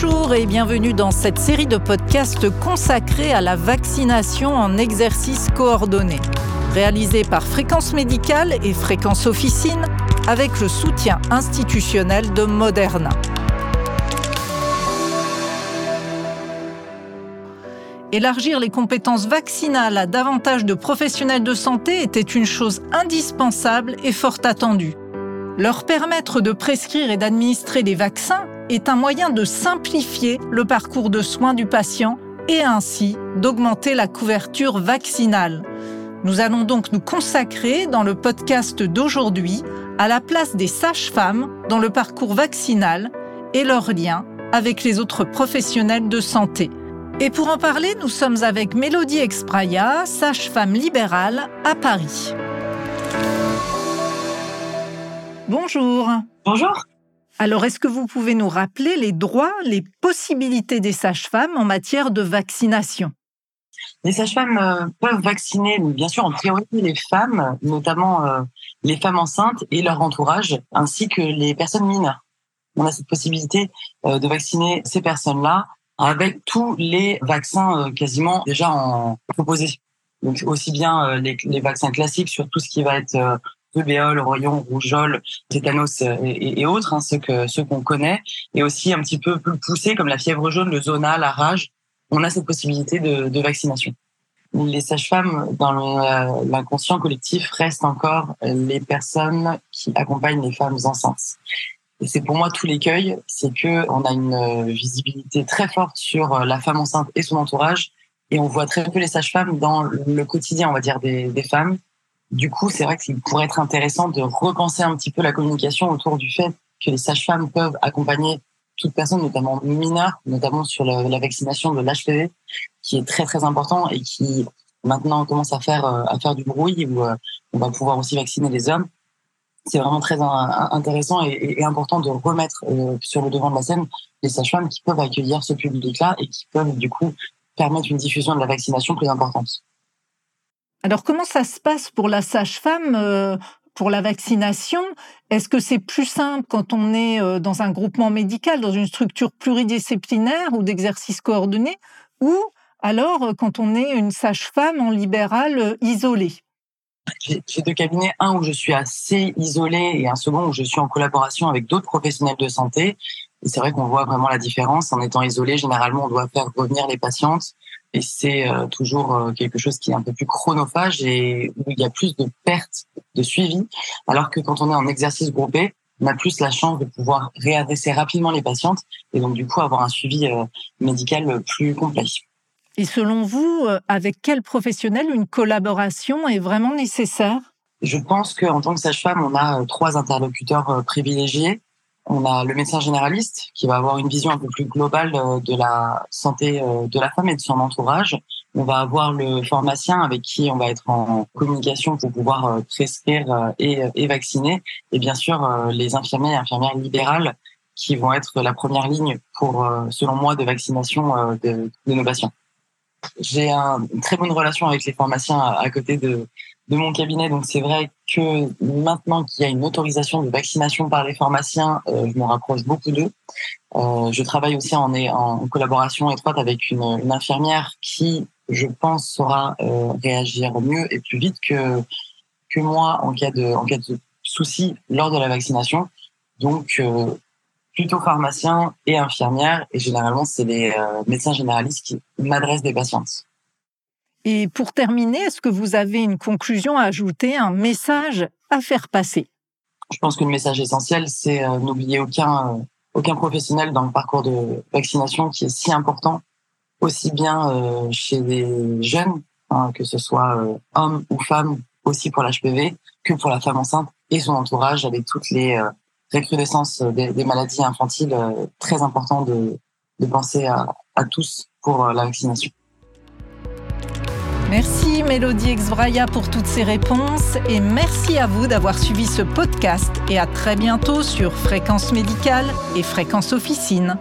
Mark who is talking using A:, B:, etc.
A: Bonjour et bienvenue dans cette série de podcasts consacrée à la vaccination en exercice coordonné, réalisée par Fréquence Médicale et Fréquence Officine avec le soutien institutionnel de Moderna. Élargir les compétences vaccinales à davantage de professionnels de santé était une chose indispensable et fort attendue. Leur permettre de prescrire et d'administrer des vaccins est un moyen de simplifier le parcours de soins du patient et ainsi d'augmenter la couverture vaccinale. Nous allons donc nous consacrer dans le podcast d'aujourd'hui à la place des sages-femmes dans le parcours vaccinal et leur lien avec les autres professionnels de santé. Et pour en parler, nous sommes avec Mélodie Expraya, sage-femme libérale à Paris. Bonjour.
B: Bonjour.
A: Alors, est-ce que vous pouvez nous rappeler les droits, les possibilités des sages-femmes en matière de vaccination?
B: Les sages-femmes euh, peuvent vacciner, bien sûr, en priorité les femmes, notamment euh, les femmes enceintes et leur entourage, ainsi que les personnes mineures. On a cette possibilité euh, de vacciner ces personnes-là avec tous les vaccins quasiment déjà en proposés. Donc aussi bien les, les, vaccins classiques sur tout ce qui va être rubéole, royon, rougeole, tétanos et, et autres, hein, ceux que ceux qu'on connaît, et aussi un petit peu plus poussés comme la fièvre jaune, le zona, la rage. On a cette possibilité de, vaccination. Les sages-femmes dans l'inconscient collectif restent encore les personnes qui accompagnent les femmes enceintes. Et c'est pour moi tout l'écueil, c'est que on a une visibilité très forte sur la femme enceinte et son entourage, et on voit très peu les sages-femmes dans le quotidien, on va dire, des femmes du coup, c'est vrai qu'il pourrait être intéressant de repenser un petit peu la communication autour du fait que les sages-femmes peuvent accompagner toute personne, notamment mineure, notamment sur la, vaccination de l'HPV, qui est très très important et qui maintenant commence à faire euh, à faire du bruit où euh, on va pouvoir aussi vacciner les hommes. C'est vraiment très intéressant et, important de remettre euh, sur le devant de la scène les sages-femmes qui peuvent accueillir ce public-là et qui peuvent du coup permettre une diffusion de la vaccination plus importante.
A: Alors comment ça se passe pour la sage-femme euh, pour la vaccination? Est-ce que c'est plus simple quand on est euh, dans un groupement médical, dans une structure pluridisciplinaire ou d'exercice coordonné, ou alors euh, quand on est une sage-femme en libéral isolée?
B: J'ai deux cabinets, un où je suis assez isolée et un second où je suis en collaboration avec d'autres professionnels de santé. C'est vrai qu'on voit vraiment la différence. En étant isolé, généralement, on doit faire revenir les patientes et c'est euh, toujours euh, quelque chose qui est un peu plus chronophage et où il y a plus de pertes de suivi, alors que quand on est en exercice groupé, on a plus la chance de pouvoir réadresser rapidement les patientes et donc du coup avoir un suivi euh, médical plus complet.
A: Et selon vous, avec quel professionnel une collaboration est vraiment nécessaire?
B: Je pense qu'en tant que sage-femme, on a trois interlocuteurs privilégiés on a le médecin généraliste qui va avoir une vision un peu plus globale euh, de la santé euh, de la femme et de son entourage. On va avoir le pharmacien avec qui on va être en communication pour pouvoir euh, prescrire et, vacciner. Et bien sûr, les infirmiers et infirmières libérales qui vont être la première ligne pour, selon moi, de vaccination de, nos patients. J'ai une très bonne relation avec les pharmaciens à côté de, de mon cabinet. Donc c'est vrai que maintenant qu'il y a une autorisation de vaccination par les pharmaciens, euh, je me rapproche beaucoup d'eux. Euh, je travaille aussi en, en collaboration étroite avec une, une, infirmière qui, je pense, saura euh, réagir mieux et plus vite que que moi en cas de en cas de souci lors de la vaccination. Donc euh, plutôt pharmacien et infirmière et généralement c'est les euh, médecins généralistes qui m'adressent des patientes.
A: Et pour terminer, est-ce que vous avez une conclusion à ajouter, un message à faire passer?
B: Je pense que le message essentiel, c'est euh, n'oublier aucun, euh, aucun professionnel dans le parcours de vaccination qui est si important, aussi bien euh, chez les jeunes, hein, que ce soit hommes ou femmes, aussi pour l'HPV, que pour la femme enceinte et son entourage, avec toutes les recrudescences des, maladies infantiles, très important de, penser à tous pour la vaccination.
A: Merci Mélodie Exvraya pour toutes ces réponses et merci à vous d'avoir suivi ce podcast et à très bientôt sur Fréquence Médicale et Fréquence Officine.